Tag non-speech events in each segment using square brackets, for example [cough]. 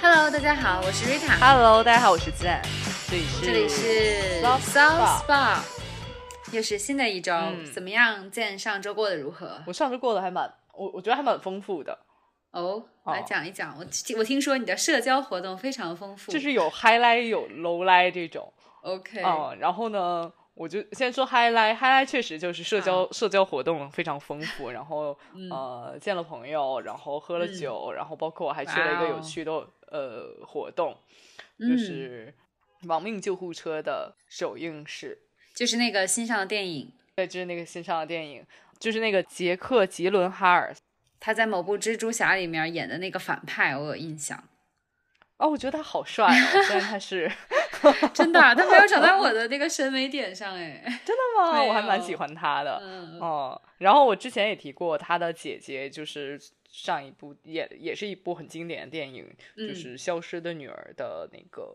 Hello，大家好，我是 Rita。Hello，大家好，我是赞，这里是这里是 South South Spa 又是新的一周，嗯怎么样？见上周过得如何？我上周过得还蛮，我我觉得还蛮丰富的，哦，哦来讲一讲。我听我听说你的社交活动非常丰富，就是有 highlight 有 low light 这种，OK，嗯，然后呢，我就先说 highlight，highlight 确实就是社交社交活动非常丰富，然后 [laughs] 嗯。呃见了朋友，然后喝了嗯。酒，然后包括我还去了一个有趣的呃活动，嗯。就是亡命救护车的首映式。就是那个新上的电影，对，就是那个新上的电影，就是那个杰克·吉伦哈尔。他在某部蜘蛛侠里面演的那个反派，我有印象。哦，我觉得他好帅哦，虽然他是 [laughs] 真的啊，他没有长在我的那个审美点上哎。[laughs] 真的吗？没我还蛮喜欢他的。嗯，哦，然后我之前也提过他的姐姐，就是上一部也也是一部很经典的电影，就嗯是《消失的女儿》的那个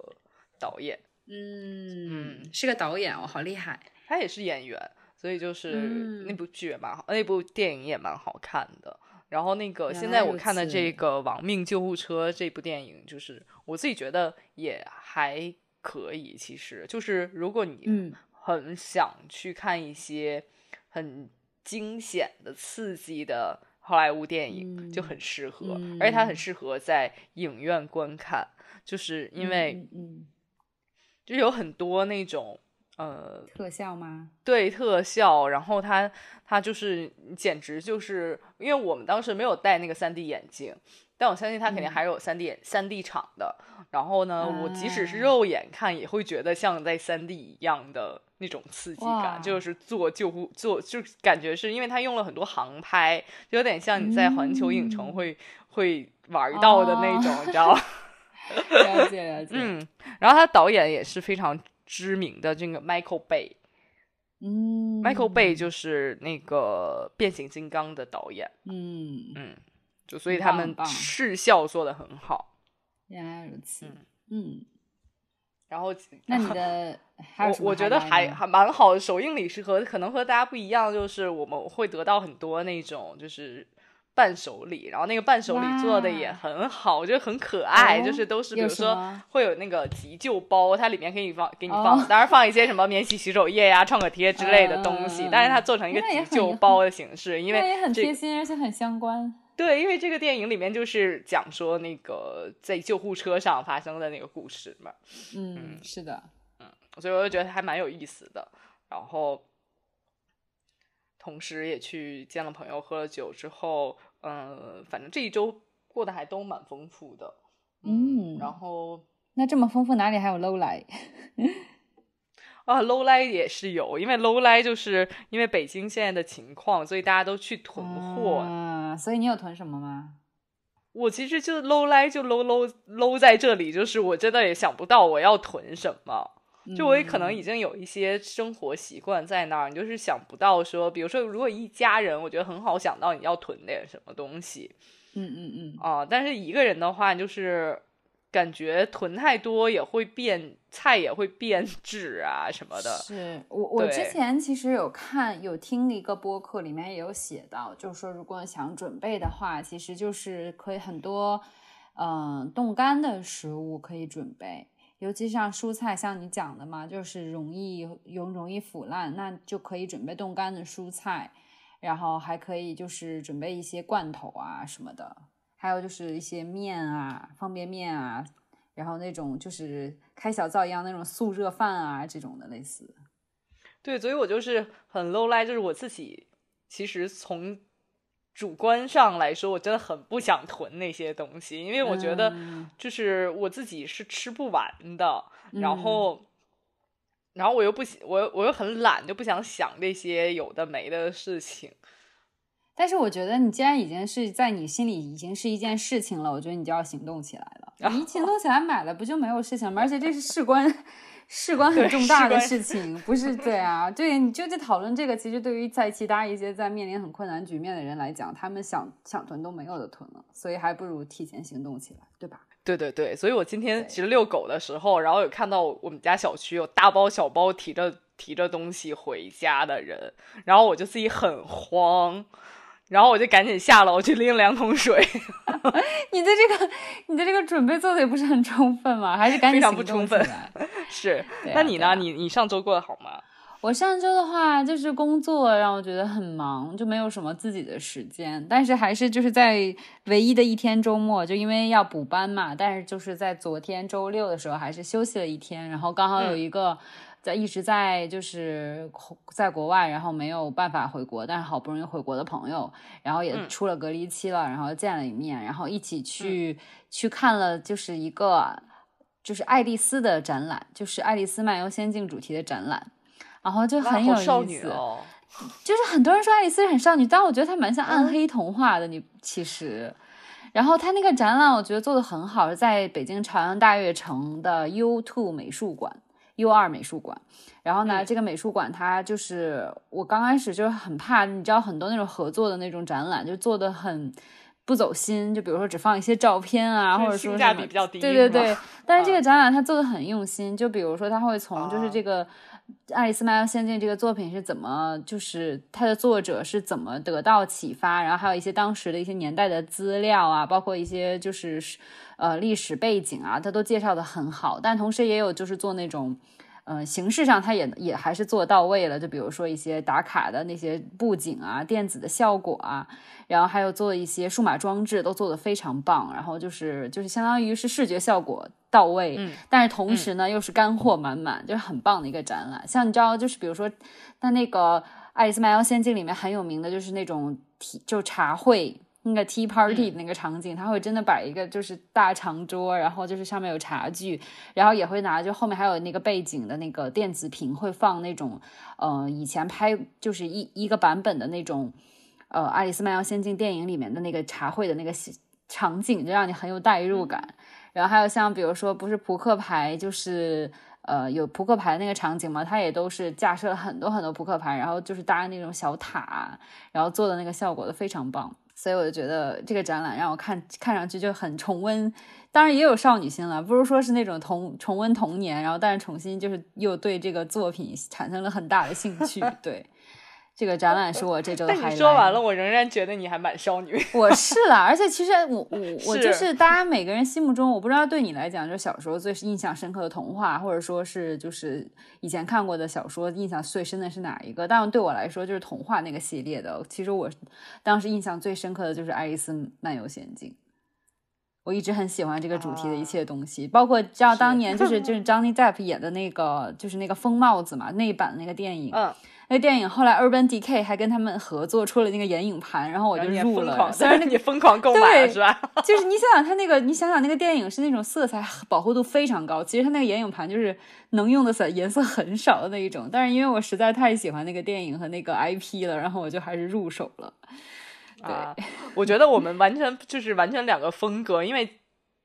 导演，嗯，是个导演哦，好厉害。他也是演员，所以就是嗯那部剧也蛮好，那部电影也蛮好看的。然后那个现在我看的这个《亡命救护车》这部电影，就是我自己觉得也还可以。其实就是如果你嗯很想去看一些很惊险的、刺激的好莱坞电影，就嗯很适合，而且它很嗯适合在影院观看，就是因为就有很多那种呃嗯特效吗？对特效，然后它它就是简直就是，因为我们当时没有戴那个三 D 眼镜，但我相信它肯定还是有三 D 眼三 D 场的。然后呢，我即使是啊肉眼看，也会觉得像在三 D 一样的那种刺激感，就是做救护做，就感觉是因为它用了很多航拍，就有点像你在环球影城嗯会、会玩到的那种，哦你知道吗？[laughs] 了解了解。嗯，然后他导演也是非常知名的这个 Michael Bay。嗯 Michael Bay 就是那个变形金刚的导演，嗯，嗯，就所以他们视效做的很好。原来如此。嗯嗯，然后，[laughs] 那你的 [laughs] 还有我我觉得还还蛮好的。首映礼是和可能和大家不一样，就是我们会得到很多那种就是伴手礼，然后那个伴手礼做的也很好，我觉得很可爱，哦就是都是比如说会有那个急救包，它里面可以放给你哦放，当然放一些什么免洗洗手液呀、创可贴之类的东西，但是它做成一个急救包的形式，因为那也很贴心，而且很相关。对，因为这个电影里面就是讲说那个在救护车上发生的那个故事嘛，嗯，是的。嗯所以我就觉得还蛮有意思的。然后，同时也去见了朋友，喝了酒之后，嗯、反正这一周过得还都蛮丰富的。嗯然后那这么丰富，哪里还有 low 来？啊，low life 也是有，因为 low life 就是因为北京现在的情况，所以大家都去囤货。啊，所以你有囤什么吗？我其实就 low life 就 low low low 在这里，就是我真的也想不到我要囤什么。就我也可能嗯已经有一些生活习惯在那儿，你就是想不到说，比如说如果一家人，我觉得很好想到你要囤点什么东西嗯嗯嗯，啊、但是一个人的话，就是感觉囤太多也会变菜，也会变质啊什么的。是我我之前其实有看有听一个播客，里面也有写到，就是说如果想准备的话，其实就是可以很多嗯、冻干的食物可以准备。尤其像蔬菜，像你讲的嘛，就是容易容容易腐烂，那就可以准备冻干的蔬菜，然后还可以就是准备一些罐头啊什么的，还有就是一些面啊、方便面啊，然后那种就是开小灶一样那种速热饭啊这种的类似。对，所以我就是很 low life，就是我自己其实从主观上来说，我真的很不想囤那些东西，因为我觉得嗯就是我自己是吃不完的，然嗯后。然后我又不喜，我我又很懒，就不想想这些有的没的事情。但是我觉得你既然已经是在你心里已经是一件事情了，我觉得你就要行动起来了。你一行动起来买了，不就没有事情了吗？而且这是事关事关很重大的事事情，不是 [laughs] 对啊？对，你就在讨论这个，其实对于在其他一些在面临很困难局面的人来讲，他们想想囤都没有的囤了，所以还不如提前行动起来，对吧？对对对，所以我今天其实遛狗的时候，然后有看到我们家小区有大包小包提着提着东西回家的人，然后我就自己很慌，然后我就赶紧下楼去拎两桶水。[laughs] 你的这个，你的这个准备做的也不是很充分嘛？还是赶紧非常不充分。[laughs] 是，那你呢？你你上周过得好吗？我上周的话，就是工作让我觉得很忙，就没有什么自己的时间。但是还是就是在唯一的一天周末，就因为要补班嘛。但是就是在昨天周六的时候，还是休息了一天。然后刚好有一个在一直在就是在国外，然后没有办法回国，但是好不容易回国的朋友，然后也出了隔离期了，然后见了一面，然后一起去去看了就是一个就是爱丽丝的展览，就是爱丽丝漫游仙境主题的展览。然后就很有意思，就是很多人说爱丽丝很少女，但我觉得她蛮像暗黑童话的。你其实，然后她那个展览我觉得做的很好，是在北京朝阳大悦城的 U Two 美术馆，U 二美术馆。然后呢，这个美术馆它就是我刚开始就是很怕，你知道很多那种合作的那种展览就做的很不走心，就比如说只放一些照片啊，或者说性价比比较低。对对对，但是这个展览它做的很用心，就比如说他会从就是这个。《爱丽丝漫游仙境》这个作品是怎么，就是它的作者是怎么得到启发，然后还有一些当时的一些年代的资料啊，包括一些就是呃历史背景啊，它都介绍的很好。但同时也有就是做那种，呃，形式上它也也还是做到位了。就比如说一些打卡的那些布景啊、电子的效果啊，然后还有做一些数码装置，都做的非常棒。然后就是就是相当于是视觉效果。到位，嗯，但是同时呢，又是干货满满，就是很棒的一个展览。像你知道，就是比如说，它那个《爱丽丝漫游仙境》里面很有名的就是那种 tea 就茶会那个 tea party 的那个场景，他会真的摆一个就是大长桌，然后就是上面有茶具，然后也会拿就后面还有那个背景的那个电子屏，会放那种呃以前拍就是一一个版本的那种呃《爱丽丝漫游仙境》电影里面的那个茶会的那个场景，就让你很有代入感。然后还有像比如说，不是扑克牌，就是呃有扑克牌那个场景嘛，它也都是架设了很多很多扑克牌，然后就是搭那种小塔，然后做的那个效果都非常棒。所以我就觉得这个展览让我看看上去就很重温，当然也有少女心了，不如说是那种童重温童年，然后但是重新就是又对这个作品产生了很大的兴趣，对。这个展览是我这周的。但你说完了，我仍然觉得你还蛮少女。[laughs] 我是啦，而且其实我我我就是大家每个人心目中，我不知道对你来讲，就是小时候最印象深刻的童话，或者说是就是以前看过的小说，印象最深的是哪一个？但对我来说，就是童话那个系列的。其实我当时印象最深刻的就是《爱丽丝漫游仙境》，我一直很喜欢这个主题的一切东西，包括知道当年就是就是 [laughs] Johnny Depp 演的那个就是那个疯帽子嘛那一版那个电影。嗯。那电影后来 Urban Decay 还跟他们合作出了那个眼影盘，然后我就入了。虽然你疯狂购买是吧？[laughs] 就是你想想他那个，你想想那个电影是那种色彩饱和度非常高，其实他那个眼影盘就是能用的色颜色很少的那一种。但是因为我实在太喜欢那个电影和那个 IP 了，然后我就还是入手了。对，我觉得我们完全就是完全两个风格，因为。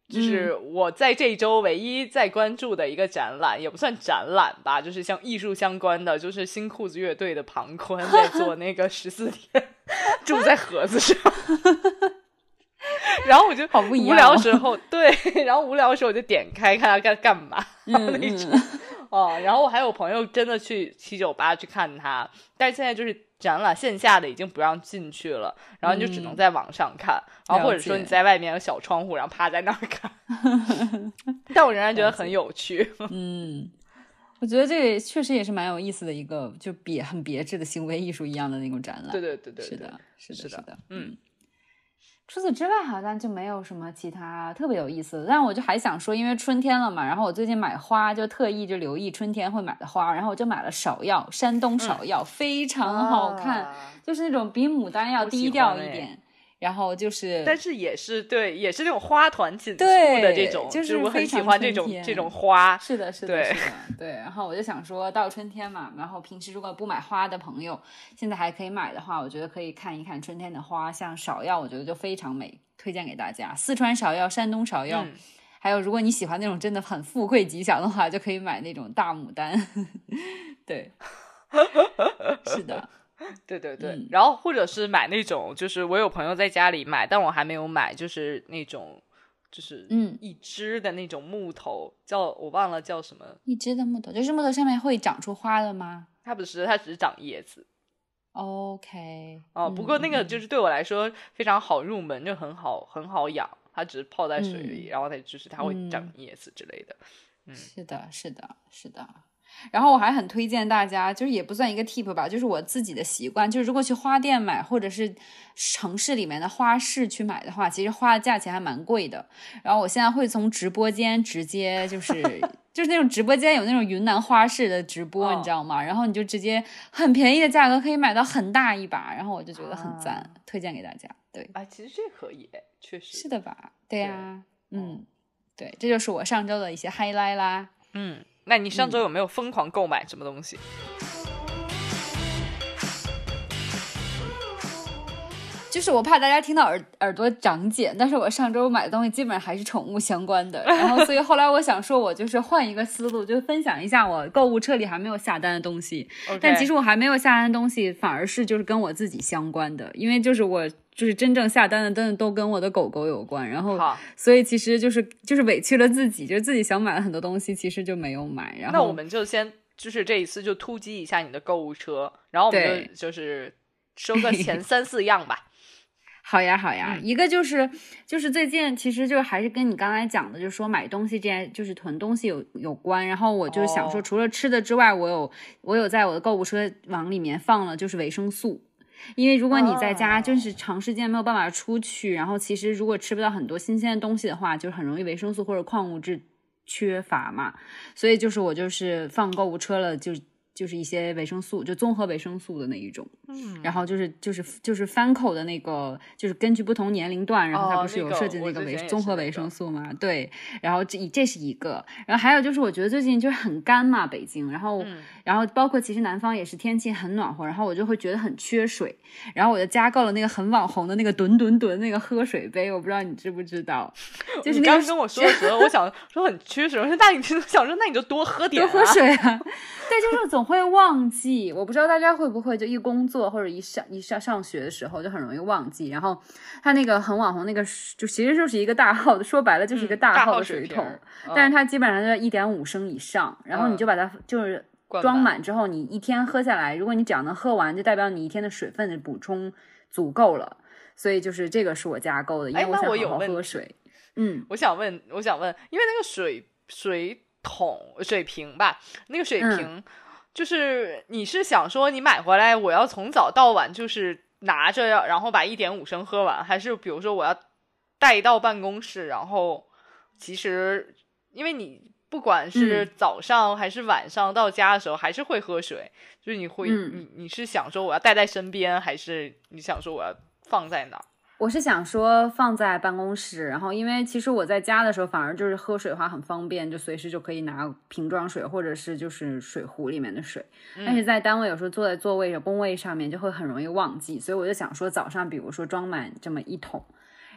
就是我在这一周唯一在关注的一个展览，也不算展览吧，就是像艺术相关的，就是新裤子乐队的庞宽在 [laughs] 做那个十四天住在盒子上，[laughs] 然后我就好不。无聊时候对，然后无聊的时候我就点开看他干干嘛 [laughs] 那种哦。然后我还有朋友真的去七九八去看他，但是现在就是。展览线下的已经不让进去了，然后你就只能在网上看，然后或者说你在外面有小窗户，然后趴在那儿看。[laughs] 但我仍然觉得很有趣。[laughs] 嗯，我觉得这个确实也是蛮有意思的一个，就别很别致的行为艺术一样的那种展览。对对对对，是的，是的，是的，嗯。除此之外，好像就没有什么其他特别有意思的。但我就还想说，因为春天了嘛，然后我最近买花就特意就留意春天会买的花，然后我就买了芍药，山东芍药非常好看，就是那种比牡丹要低调一点。然后就是，但是也是对，也是那种花团锦簇的这种，就是我很喜欢这种这种花。是的，是的，是的，对。然后我就想说到春天嘛，然后平时如果不买花的朋友，现在还可以买的话，我觉得可以看一看春天的花，像芍药，我觉得就非常美，推荐给大家。四川芍药、山东芍药，还有如果你喜欢那种真的很富贵吉祥的话，就可以买那种大牡丹。[laughs] 对，[laughs] 是的。对对对，然后或者是买那种，就是我有朋友在家里买，但我还没有买，就是那种，就是嗯，一只的那种木头，叫我忘了叫什么。一只的木头，就是木头上面会长出花的吗？它不是，它只是长叶子。OK，哦，不过那个嗯就是对我来说非常好入门，就很好很好养，它只是泡在水里，然后它就是它会长嗯叶子之类的。是的，是的，是的。然后我还很推荐大家，就是也不算一个 tip 吧，就是我自己的习惯，就是如果去花店买，或者是城市里面的花市去买的话，其实花的价钱还蛮贵的。然后我现在会从直播间直接就是 [laughs] 就是那种直播间有那种云南花市的直播，哦你知道吗？然后你就直接很便宜的价格可以买到很大一把，然后我就觉得很赞，啊推荐给大家。对，啊，其实这可以，确实是的吧？对呀、哦嗯，对，这就是我上周的一些 highlight 啦。嗯，那你上周有没有疯狂购买什么东西？就是我怕大家听到耳耳朵长茧，但是我上周买的东西基本上还是宠物相关的，然后所以后来我想说，我就是换一个思路，就分享一下我购物车里还没有下单的东西。但其实我还没有下单的东西，反而是就是跟我自己相关的，因为就是我就是真正下单的，真的都跟我的狗狗有关，然后好，所以其实就是就是委屈了自己，就是自己想买了很多东西，其实就没有买。然后那我们就先就是这一次就突击一下你的购物车，然后我们就就是收个前三四样吧。好呀，好呀，嗯一个就是就是最近，其实就还是跟你刚才讲的，就是说买东西这件，就是囤东西有有关。然后我就想说，哦除了吃的之外，我有我有在我的购物车往里面放了就是维生素。因为如果你在家哦就是长时间没有办法出去，然后其实如果吃不到很多新鲜的东西的话，就很容易维生素或者矿物质缺乏嘛。所以就是我就是放购物车了，就就是一些维生素，就综合维生素的那一种。嗯，然后就是就是就是翻口的那个，就是根据不同年龄段，然后它哦不是有设计那个维、综合维生素嘛？对，然后这这是一个，然后还有就是我觉得最近就是很干嘛，北京，然后、嗯然后包括其实南方也是天气很暖和，然后我就会觉得很缺水，然后我就加购了那个很网红的那个吨吨吨那个喝水杯，我不知道你知不知道，[laughs] 就是那个你刚刚跟我说的时候，我想说很缺水，我说那你 [laughs] 就想说那你就多喝点、啊，多喝水啊。[laughs] 对，就是总会忘记。我不知道大家会不会就一工作或者一上一上上学的时候就很容易忘记。然后他那个很网红那个就其实就是一个大号的，说白了就是一个嗯大号的水水桶，但是它基本上在一点五升以上。然后你就把它就是装满满之后，你一天喝下来，如果你只要能喝完，就代表你一天的水分的补充足够了。所以就是这个是我加购的，因为我想好喝水。嗯我想问，我想问，因为那个水水桶水瓶吧，那个水嗯瓶，就是你是想说你买回来我要从早到晚就是拿着，然后把一点五升喝完，还是比如说我要带到办公室，然后其实因为你不管是嗯早上还是晚上到家的时候，还是会喝水，就是你会、嗯你你是想说我要带在身边，还是你想说我要放在哪儿？我是想说放在办公室，然后因为其实我在家的时候反而就是喝水的话很方便，就随时就可以拿瓶装水或者是就是水壶里面的水。但是在单位有时候坐在座位工位上面就会很容易忘记，所以我就想说早上比如说装满这么一桶，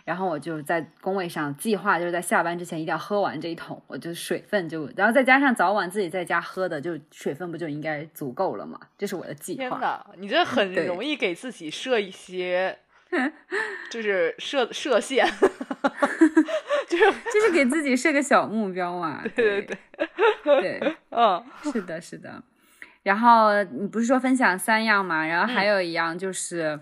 然后我就在工位上计划就是在下班之前一定要喝完这一桶，我就水分就，然后再加上早晚自己在家喝的，就水分不就应该足够了吗？这是我的计划。天哪，你这很容易给自己设一些，[laughs] 就是设设限，[laughs] 就是就是给自己设个小目标嘛。对对对对。[laughs] 嗯是的，是的。然后你不是说分享三样嘛？然后还有一样就是，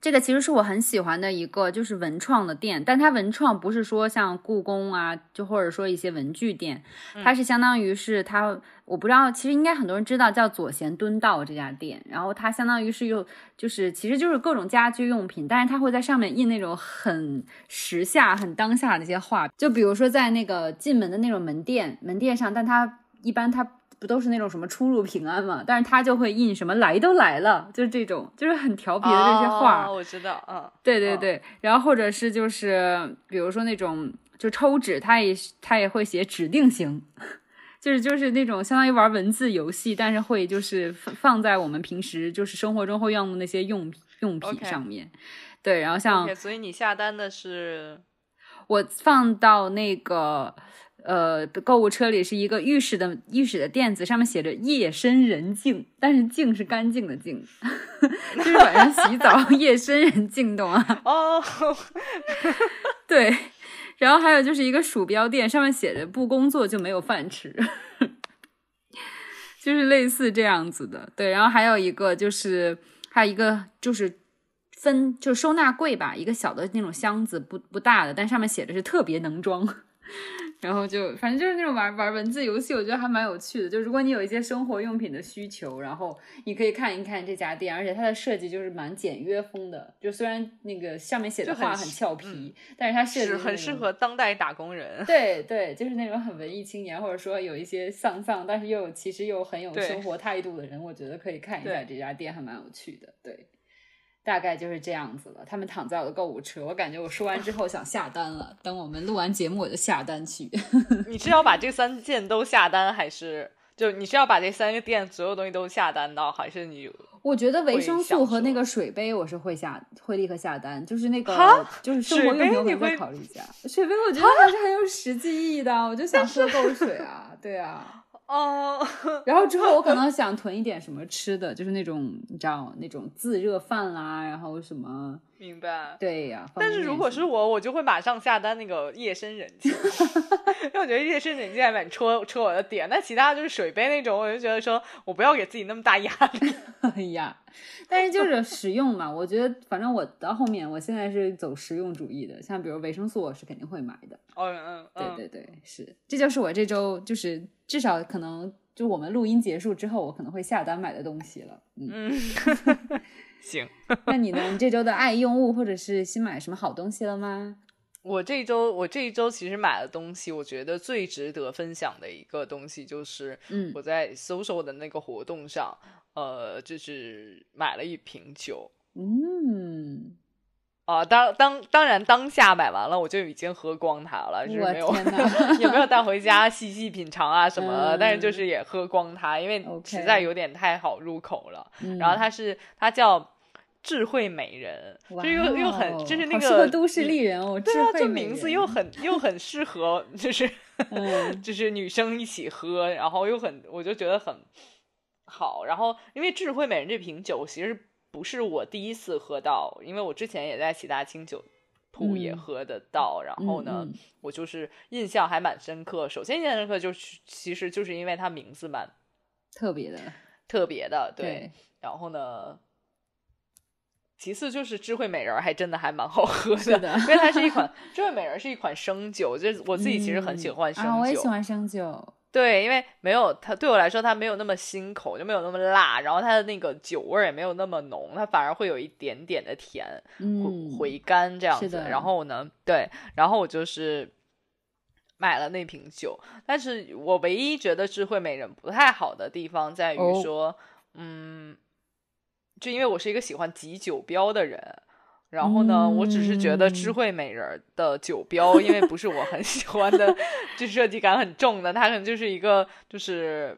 这个其实是我很喜欢的一个，就是文创的店，但它文创不是说像故宫啊，就或者说一些文具店，它是相当于是它，我不知道，其实应该很多人知道叫左贤敦道这家店，然后它相当于是又，就是其实就是各种家居用品，但是它会在上面印那种很时下、很当下的一些画，就比如说在那个进门的那种门店门店上，但它一般它。不都是那种什么出入平安嘛？但是他就会印什么来都来了，就是这种，就是很调皮的这些画。哦我知道，嗯，嗯对对对，然后或者是就是比如说那种就抽纸，他也他也会写指定型，[laughs] 就是就是那种相当于玩文字游戏，但是会就是放放在我们平时就是生活中会用的那些用品用品上面。对，然后像所以你下单的是我放到那个呃购物车里是一个浴室的浴室的垫子，上面写着“夜深人静”，但是“静”是干净的“静”，[laughs] 就是晚上洗澡夜深人静，懂吗？哦，[laughs] 对，然后还有就是一个鼠标垫，上面写着“不工作就没有饭吃”，就是类似这样子的。对，然后还有一个就是还有一个就是分就收纳柜吧，一个小的那种箱子，不不大的，但上面写着是特别能装。然后就反正就是那种玩玩文字游戏，我觉得还蛮有趣的。就如果你有一些生活用品的需求，然后你可以看一看这家店，而且它的设计就是蛮简约风的。就虽然那个上面写的话很俏皮，但是它设计很适合当代打工人。[laughs] 对对，就是那种很文艺青年，或者说有一些丧丧，但是又有其实又很有生活态度的人，我觉得可以看一下这家店，还蛮有趣的。对。大概就是这样子了。他们躺在我的购物车，我感觉我说完之后想下单了。等我们录完节目，我就下单去。[laughs] 你是要把这三件都下单，还是就你是要把这三个店所有东西都下单到，还是你？我觉得维生素和那个水杯，我是会下，会立刻下单。就是那个，就是生活用品，我会考虑一下。水杯，我觉得还是很有实际意义的。我就想喝够水啊，对啊。哦，[laughs] 然后之后我可 [laughs] 能想囤一点什么吃的，就是那种你知道那种自热饭啦，然后什么，明白？对呀。但是如果是我，我就会马上下单那个夜深人静，[laughs] 因为我觉得夜深人静还蛮戳戳我的点。那其他就是水杯那种，我就觉得说我不要给自己那么大压力。哎呀，但是就是实用嘛，我觉得反正我到后面，我现在是走实用主义的，像比如维生素，我是肯定会买的。哦嗯嗯，对对对，是，这就是我这周就是。至少可能就我们录音结束之后，我可能会下单买的东西了。嗯，[laughs] 行。那你呢？你这周的爱用物或者是新买什么好东西了吗？我这周我这一周其实买的东西，我觉得最值得分享的一个东西就是，嗯，我在 social 的那个活动上，呃，就是买了一瓶酒。嗯。啊，当当当然，当下买完了我就已经喝光它了，就是没有 [laughs] 也没有带回家细细品尝啊什么的，但是就是也喝光它，因为实在有点太好入口了。然后它是它叫智慧美人，就又又很就是那个都市丽人哦，对啊，这名字又很又很适合，就是就是女生一起喝，然后又很我就觉得很好。然后因为智慧美人这瓶酒其实。不是我第一次喝到，因为我之前也在其他清酒铺也喝得到。然后呢，我就是印象还蛮深刻。首先印象深刻就是，其实就是因为它名字蛮特别的，特别的。对。然后呢，其次就是智慧美人还真的还蛮好喝的，因为它是一款智慧美人是一款生酒，就是我自己其实很喜欢生酒，我也喜欢生酒。对，因为没有它，对我来说它没有那么辛口，就没有那么辣，然后它的那个酒味也没有那么浓，它反而会有一点点的甜，回回甘这样子。然后呢，对，然后我就是买了那瓶酒，但是我唯一觉得智慧美人不太好的地方在于说，嗯，就因为我是一个喜欢挤酒标的人。然后呢，我只是觉得智慧美人的酒标，因为不是我很喜欢的，就设计感很重的，它可能就是一个就是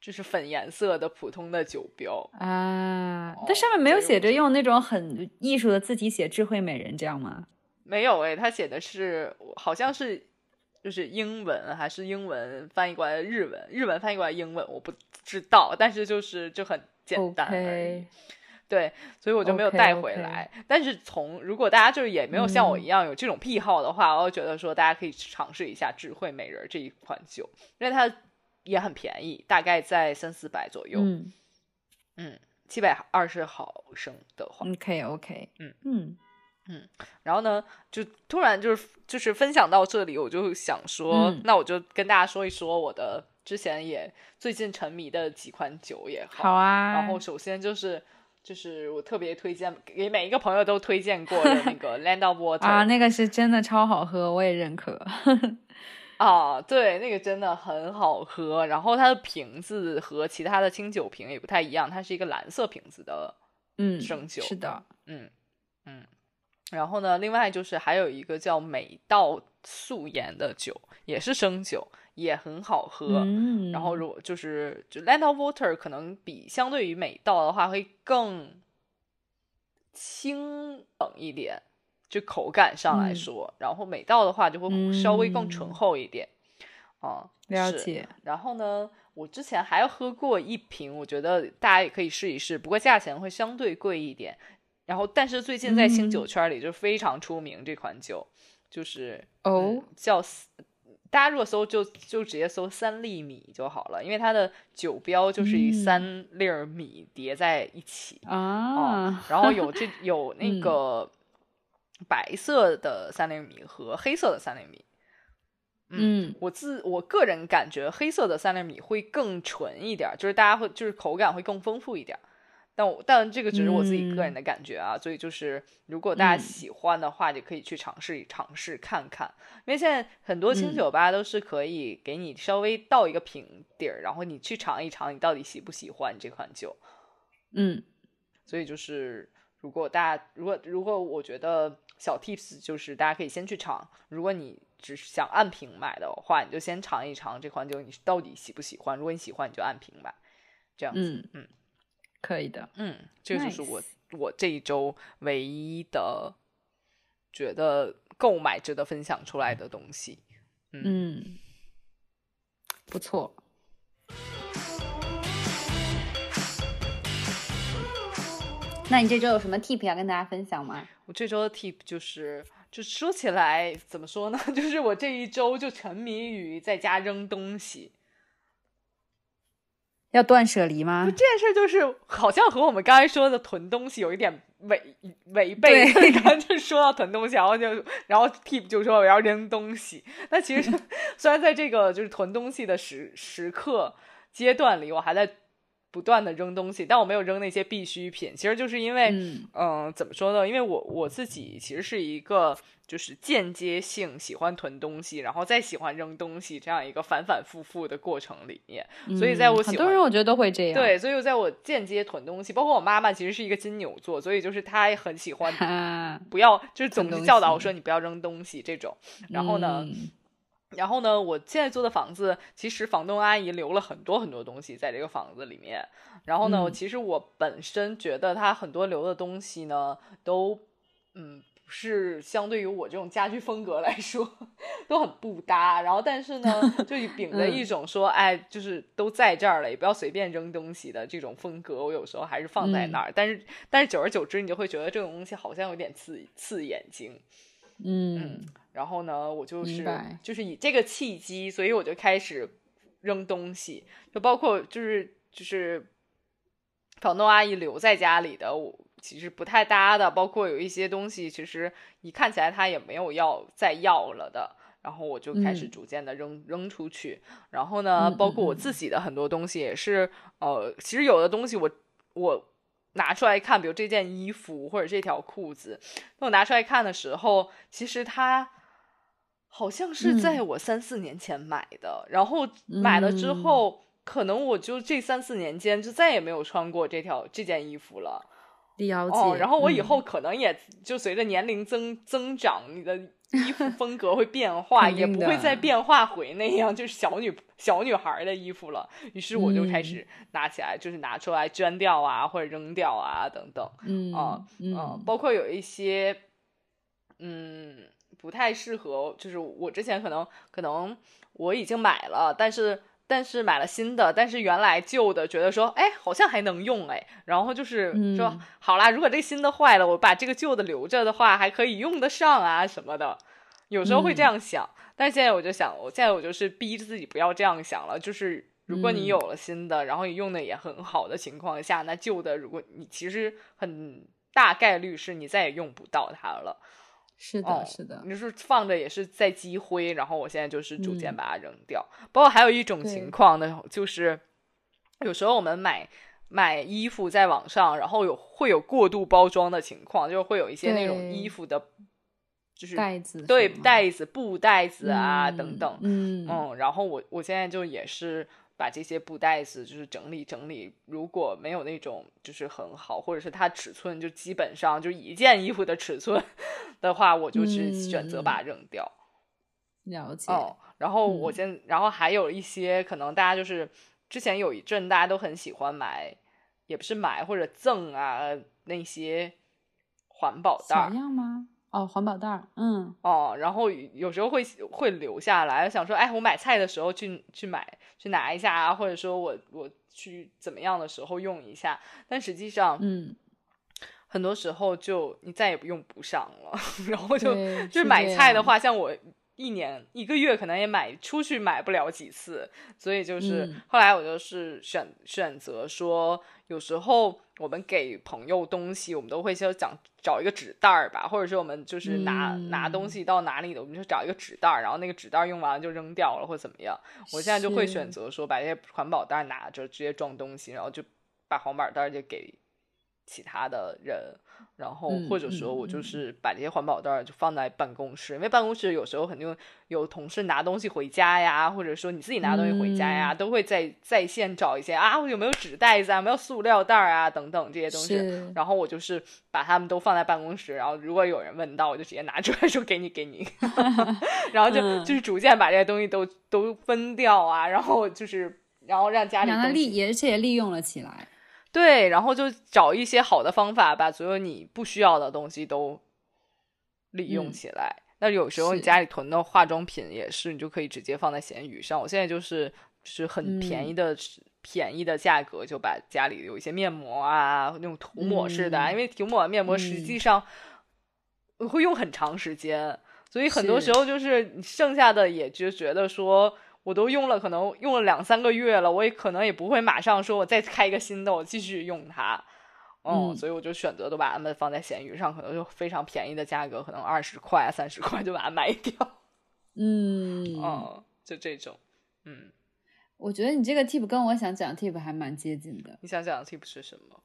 就是粉颜色的普通的酒标啊。它上面没有写着用那种很艺术的字体写“智慧美人”这样吗？没有诶，它写的是好像是就是英文还是英文翻译过来的日文，日文翻译过来英文我不知道，但是就是就很简单而已。对，所以我就没有带回来。但是从如果大家就是也没有像我一样有这种癖好的话，我觉得说大家可以尝试一下智慧美人这一款酒，因为它也很便宜，大概在三四百左右。嗯嗯，七百二十毫升的话，OK OK。嗯嗯嗯。然后呢，就突然就是就是分享到这里，我就想说，那我就跟大家说一说我的之前也最近沉迷的几款酒也好。好啊。然后首先就是。就是我特别推荐给每一个朋友都推荐过的那个 [laughs] Land of Water 啊，那个是真的超好喝，我也认可。[laughs] 啊，对，那个真的很好喝。然后它的瓶子和其他的清酒瓶也不太一样，它是一个蓝色瓶子的，嗯，生酒。是的，嗯嗯。然后呢，另外就是还有一个叫美道素颜的酒，也是生酒。也很好喝，然后如果就是就 Land of Water 可能比相对于美道的话会更清冷一点，就口感上来说，然后美道的话就会稍微更醇厚一点。啊，了解。然后呢，我之前还喝过一瓶，我觉得大家也可以试一试，不过价钱会相对贵一点。然后，但是最近在清酒圈里就非常出名这款酒，就是哦，叫。大家如果搜就就直接搜三粒米就好了，因为它的酒标就是以三粒米叠在一起啊。然后有这有 [laughs] 那个白色的三粒米和黑色的三粒米。嗯，我自我个人感觉黑色的三粒米会更纯一点，就是大家会就是口感会更丰富一点。但我但这个只是我自己个人的感觉啊，所以就是如果大家喜欢的话，就可以去尝试尝试看看。因为现在很多清酒吧都是可以给你稍微倒一个瓶底儿，然后你去尝一尝，你到底喜不喜欢这款酒。嗯，所以就是如果大家如果如果我觉得小 tips 就是大家可以先去尝，如果你只是想按瓶买的话，你就先尝一尝这款酒，你到底喜不喜欢？如果你喜欢，你就按瓶买，这样子，嗯。可以的，嗯，这就是我我这一周唯一的觉得购买值得分享出来的东西，嗯，不错。那你这周有什么 tip 要跟大家分享吗？我这周的 tip 就是，就说起来怎么说呢？[laughs] 就是我这一周就沉迷于在家扔东西。要断舍离吗？这件事就是好像和我们刚才说的囤东西有一点违违背。[laughs] 刚才就说到囤东西，然后就然后 tip 就说我要扔东西。那其实 [laughs] 虽然在这个就是囤东西的时时刻阶段里，我还在。不断的扔东西，但我没有扔那些必需品，其实就是因为，嗯，怎么说呢？因为我我自己其实是一个就是间接性喜欢囤东西，然后再喜欢扔东西这样一个反反复复的过程里面，所以在我很多人我觉得都会这样，对，所以在我间接囤东西，包括我妈妈其实是一个金牛座，所以就是她也很喜欢不要，就是总是教导我说你不要扔东西这种，然后呢。然后呢，我现在租的房子，其实房东阿姨留了很多很多东西在这个房子里面。然后呢，其实我本身觉得她很多留的东西呢，都嗯不是相对于我这种家居风格来说，都很不搭。然后但是呢，就秉着一种说，哎，就是都在这儿了，也不要随便扔东西的这种风格，我有时候还是放在那儿。但是但是久而久之，你就会觉得这种东西好像有点刺刺眼睛。嗯。然后呢，我就是就是以这个契机，所以我就开始扔东西，就包括就是就是房东阿姨留在家里的，我其实不太搭的，包括有一些东西，其实一看起来他也没有要再要了的，然后我就开始逐渐的扔扔出去。然后呢，包括我自己的很多东西也是，呃，其实有的东西我我。拿出来看，比如这件衣服或者这条裤子，那我拿出来看的时候，其实它。好像是在我三四年前买的，然后买了之后，可能我就这三四年间就再也没有穿过这条这件衣服了。了解。然后我以后可能也就随着年龄增增长，你的衣服 [laughs] 风格会变化，也不会再变化回那样就是小女小女孩的衣服了。于是我就开始拿起来，就是拿出来捐掉啊，或者扔掉啊，等等。嗯啊嗯，包括有一些嗯。不太适合，就是我之前可能可能我已经买了，但是但是买了新的，但是原来旧的觉得说，哎，好像还能用哎，然后就是说，好啦，如果这新的坏了，我把这个旧的留着的话，还可以用得上啊什么的，有时候会这样想，但是现在我就想，我现在我就是逼着自己不要这样想了，就是如果你有了新的，然后你用的也很好的情况下，那旧的如果你其实很大概率是你再也用不到它了。是的，是的，你是放着也是在积灰，然后我现在就是逐渐把它扔掉。包括还有一种情况呢，就是有时候我们买买衣服在网上，然后有会有过度包装的情况，就是会有一些那种衣服的，就是袋子，对袋子、布袋子啊等等，嗯。嗯，然后我我现在就也是。把这些布袋子就是整理整理，如果没有那种就是很好，或者是它尺寸就基本上就一件衣服的尺寸的话，我就去选择把它扔掉。了解。哦，然后我现，然后还有一些可能大家就是之前有一阵大家都很喜欢买，也不是买或者赠啊那些环保袋。样吗？哦，环保袋儿，嗯，哦，然后有时候会会留下来，想说，哎，我买菜的时候去去买去拿一下啊，或者说我我去怎么样的时候用一下，但实际上，嗯，很多时候就你再也不用不上了，[laughs] 然后就就买菜的话，像我。一年一个月可能也买出去买不了几次，所以就是嗯。后来我就是选选择说，有时候我们给朋友东西，我们都会先讲找一个纸袋儿吧，或者是我们就是拿、拿东嗯西到哪里的，我们就找一个纸袋儿，然后那个纸袋儿用完了就扔掉了或怎么样。我现在就会选择说把这些环保袋拿着直接装东西，然后就把环保袋就给其他的人，然后嗯或者说嗯我就嗯是把这些环保袋就放在办公室，因为办公室有时候肯定有同事拿东西回家呀，或者说你自己拿东西回家呀，嗯都会在在线找一些啊，我有没有纸袋子啊，有没有塑料袋啊等等这些东西。然后我就是把它们都放在办公室，然后如果有人问到，我就直接拿出来 [laughs] 说给你给你，[laughs] 然后就、嗯就是逐渐把这些东西都都分掉啊，然后就是然后让家里让它东西利，而且也利用了起来。对，然后就找一些好的方法，把所有你不需要的东西都利用嗯起来。那有时候你家里囤的化妆品也是，你就可以直接放在闲鱼上。我现在就是就是很便嗯宜的、便宜的价格，就把家里有一些面膜啊，那种涂抹式的啊，嗯因为涂抹面膜实际上会用很长时间，所以很多时候就是剩下的也就觉得说。我都用了，可能用了两三个月了，我也可能也不会马上说我再开一个新的，我继续用它。嗯，嗯所以我就选择都把它们放在闲鱼上，可能就非常便宜的价格，可能二十块、三十块就把它卖掉。[laughs] 嗯，哦，就这种。嗯，我觉得你这个 tip 跟我想讲的 tip 还蛮接近的。你想讲的 tip 是什么？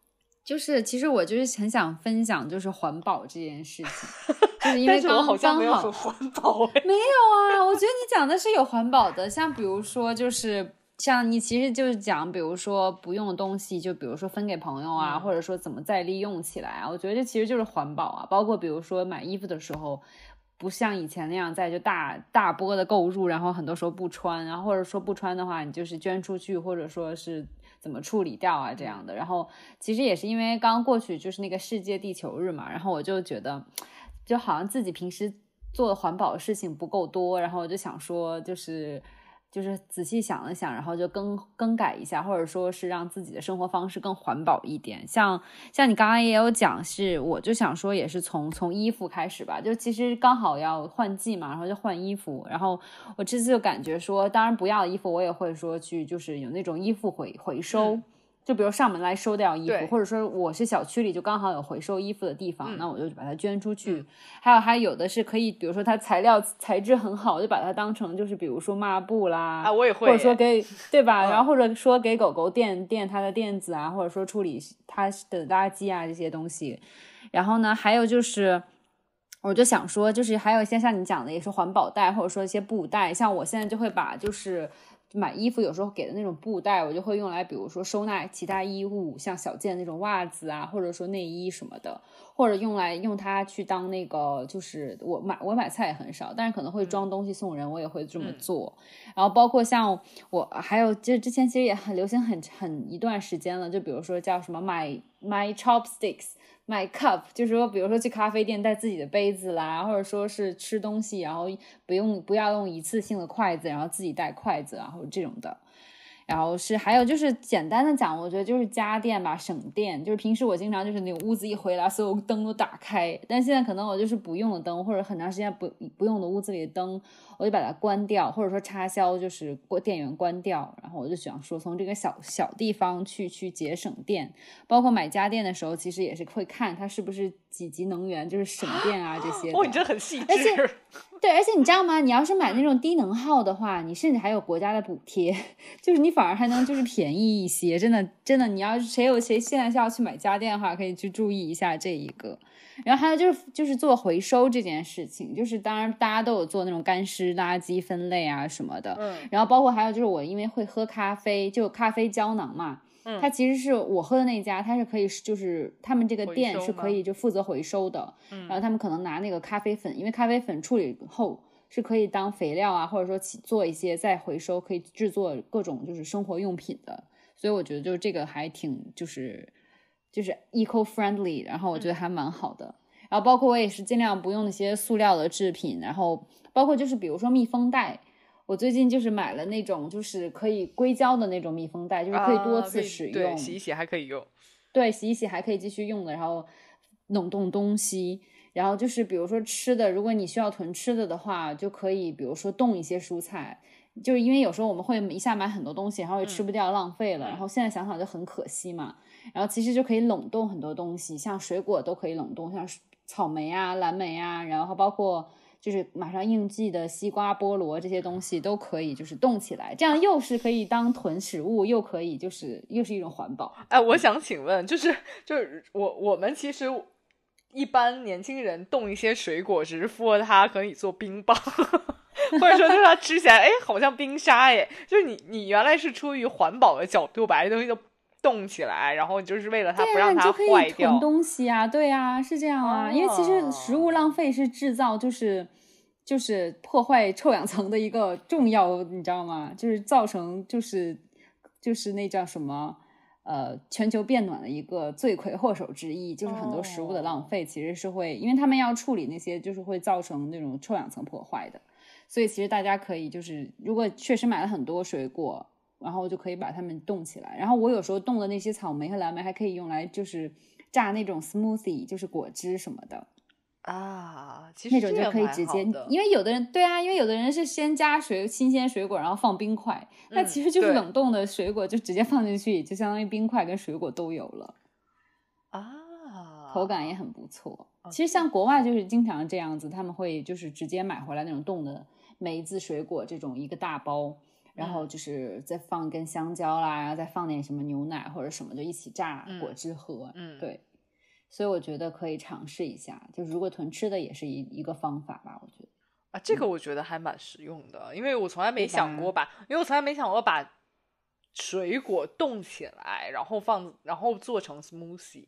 就是其实我就是很想分享，就是环保这件事情，[laughs] 就是因为刚好像没有刚好环保哎。没有啊，我觉得你讲的是有环保的，像比如说就是。像你其实就是讲，比如说不用的东西，就比如说分给朋友啊，嗯或者说怎么再利用起来啊，我觉得这其实就是环保啊。包括比如说买衣服的时候，不像以前那样在就大大波的购入，然后很多时候不穿，然后或者说不穿的话，你就是捐出去，或者说是怎么处理掉啊这样的。然后其实也是因为刚过去就是那个世界地球日嘛，然后我就觉得就好像自己平时做的环保的事情不够多，然后我就想说就是。就是仔细想了想，然后就更更改一下，或者说是让自己的生活方式更环保一点。像像你刚刚也有讲，是我就想说，也是从从衣服开始吧。就其实刚好要换季嘛，然后就换衣服。然后我这次就感觉说，当然不要的衣服我也会说去，就是有那种衣服回回收。就比如上门来收掉衣服，或者说我是小区里就刚好有回收衣服的地方，嗯那我就把它捐出去。嗯还有还有的是可以，比如说它材料材质很好，就把它当成就是比如说抹布啦，啊，我也会或者说。[laughs] 给对吧？嗯然后或者说给狗狗垫垫它的垫子啊，或者说处理它的垃圾啊这些东西。然后呢，还有就是。我就想说，就是还有一些像你讲的，也是环保袋，或者说一些布袋。像我现在就会把就是买衣服有时候给的那种布袋，我就会用来，比如说收纳其他衣物，像小件那种袜子啊，或者说内衣什么的，或者用来用它去当那个，就是我买我买菜也很少，但是可能会装东西送人，我也会这么嗯做。然后包括像我还有就之前其实也很流行很很一段时间了，就比如说叫什么买 my chopsticks。My cup，就是说，比如说去咖啡店带自己的杯子啦，或者说是吃东西，然后不用不要用一次性的筷子，然后自己带筷子然后这种的。然后是还有就是简单的讲，我觉得就是家电吧，省电。就是平时我经常就是那个屋子一回来，所有灯都打开，但现在可能我就是不用的灯，或者很长时间不不用的屋子里的灯，我就把它关掉，或者说插销就是过电源关掉。然后我就想说，从这个小小地方去去节省电，包括买家电的时候，其实也是会看它是不是几级能源，就是省电啊这些的。哦，你这很细而且致。对，而且你知道吗？你要是买那种低能耗的话，你甚至还有国家的补贴，[laughs] 就是你反而还能就是便宜一些。真的，真的，你要是谁有谁现在是要去买家电的话，可以去注意一下这一个。然后还有就是就是做回收这件事情，就是当然大家都有做那种干湿垃圾分类啊什么的。嗯然后包括还有就是我因为会喝咖啡，就咖啡胶囊嘛，嗯它其实是我喝的那家，它是可以就是他们这个店是可以就负责回收的。嗯然后他们可能拿那个咖啡粉，因为咖啡粉处理后是可以当肥料啊，或者说起做一些再回收，可以制作各种就是生活用品的。所以我觉得就是这个还挺就是就是 eco friendly，然后我觉得还蛮好的。然后包括我也是尽量不用那些塑料的制品，然后包括就是比如说密封袋。我最近就是买了那种就是可以硅胶的那种密封袋，就是可以多啊次使用，对，洗一洗还可以用。对，洗一洗还可以继续用的，然后冷冻东西。然后就是比如说吃的，如果你需要囤吃的的话，就可以比如说冻一些蔬菜，就是因为有时候我们会一下买很多东西，然后也吃不掉，浪费了。然后现在想想就很可惜嘛。然后其实就可以冷冻很多东西，像水果都可以冷冻，像草莓啊、蓝莓啊，然后包括就是马上应季的西瓜、菠萝这些东西都可以就是冻起来，这样又是可以当囤食物，又可以就是又是一种环保。哎，我想请问，就是就是我我们其实。一般年轻人冻一些水果，只是为了它可以做冰棒，[laughs] 或者说就是它吃起来，哎，好像冰沙哎。就是你你原来是出于环保的角度把这东西都冻起来，然后就是为了它不让它坏掉。囤东西啊，对啊，是这样啊。因为其实食物浪费是制造就是就是破坏臭氧层的一个重要，你知道吗？就是造成就是就是那叫什么？呃，全球变暖的一个罪魁祸首之一，就是很多食物的浪费，其实是会，因为他们要处理那些，就是会造成那种臭氧层破坏的。所以其实大家可以，就是如果确实买了很多水果，然后就可以把它们冻起来。然后我有时候冻的那些草莓和蓝莓还可以用来就是榨那种 smoothie，就是果汁什么的。啊，其实那种就可以直接，因为有的人对啊，因为有的人是先加水新鲜水果，然后放冰块，那其实就是冷冻的水果，就直接放进去，就相当于冰块跟水果都有了啊，口感也很不错。其实像国外就是经常这样子，他们会就是直接买回来那种冻的梅子水果这种一个大包，然后就是再放根香蕉啦，然后再放点什么牛奶或者什么，就一起榨果汁喝。嗯，对。所以我觉得可以尝试一下，就是如果囤吃的也是一一个方法吧。我觉得啊，这个我觉得还蛮实用的，因为我从来没想过把，因为我从来没想过把水果冻起来，然后放，然后做成 smoothie。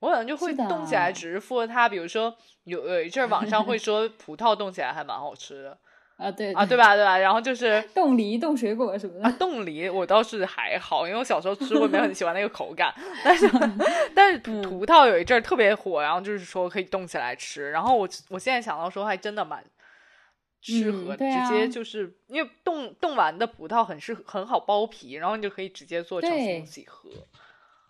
我可能就会冻起来，只是附它。比如说有有一阵网上会说葡萄冻起来还蛮好吃的。啊对啊对吧对吧，然后就是冻梨、冻水果什么的。啊，冻梨我倒是还好，因为我小时候吃过，没有很喜欢那个口感。[laughs] 但是 [laughs] 但是葡萄有一阵儿特别火，然后就是说可以冻起来吃。然后我我现在想到说还真的蛮适合，直接就是因为冻冻完的葡萄很适合很好剥皮，然后你就可以直接做成东西喝。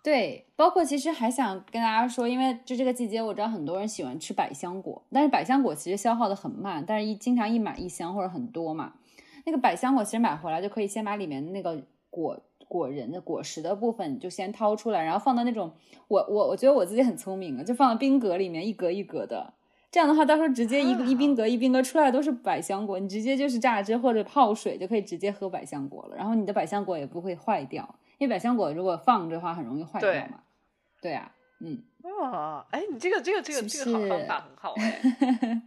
对，包括其实还想跟大家说，因为就这个季节，我知道很多人喜欢吃百香果，但是百香果其实消耗的很慢，但是一经常一买一箱或者很多嘛。那个百香果其实买回来就可以先把里面那个果果仁的果实的部分就先掏出来，然后放到那种我我我觉得我自己很聪明啊，就放到冰格里面一格一格的，这样的话到时候直接一一冰格一冰格出来都是百香果，你直接就是榨汁或者泡水就可以直接喝百香果了，然后你的百香果也不会坏掉。因为百香果如果放着的话，很容易坏掉嘛。对啊，嗯。哇，哎，你这个这个这个这个好方法很好哎，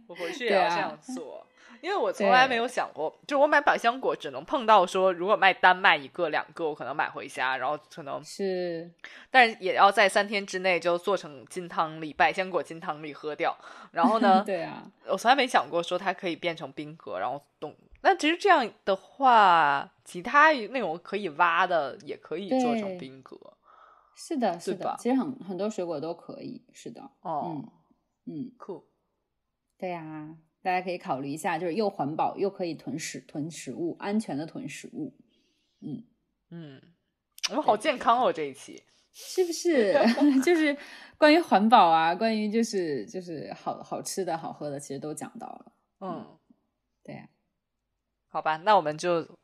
我回 [laughs] 去也要这样做。因为我 [laughs] 从来没有想过，就我买百香果只能碰到说，如果卖单卖一个两个，我可能买回家，然后可能是，但是也要在三天之内就做成金汤力，百香果金汤力喝掉。然后呢，[laughs] 对啊，我从来没想过说它可以变成冰格，然后冻。那其实这样的话，其他那种可以挖的也可以做成冰格。是的，是的，其实很很多水果都可以。是的，哦，嗯，酷。对呀，大家可以考虑一下，就是又环保又可以囤食囤食物，安全的囤食物。嗯嗯，我们好健康哦这一期，[laughs] 是不是？[laughs] 就是关于环保啊，关于就是就是好好吃的好喝的，其实都讲到了。嗯，对呀。好吧，那我们就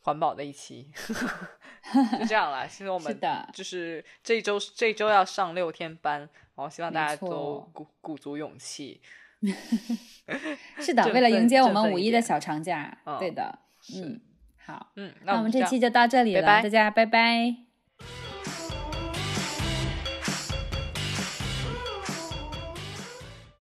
环保的一期 [laughs] 就这样了。现在我们就是这一周这一周要上六天班，然后希望大家都鼓鼓足勇气。[laughs] 是的，为了迎接我们五一的小长假。对的，嗯，好，嗯，那我们这期就到这里了，大家拜拜。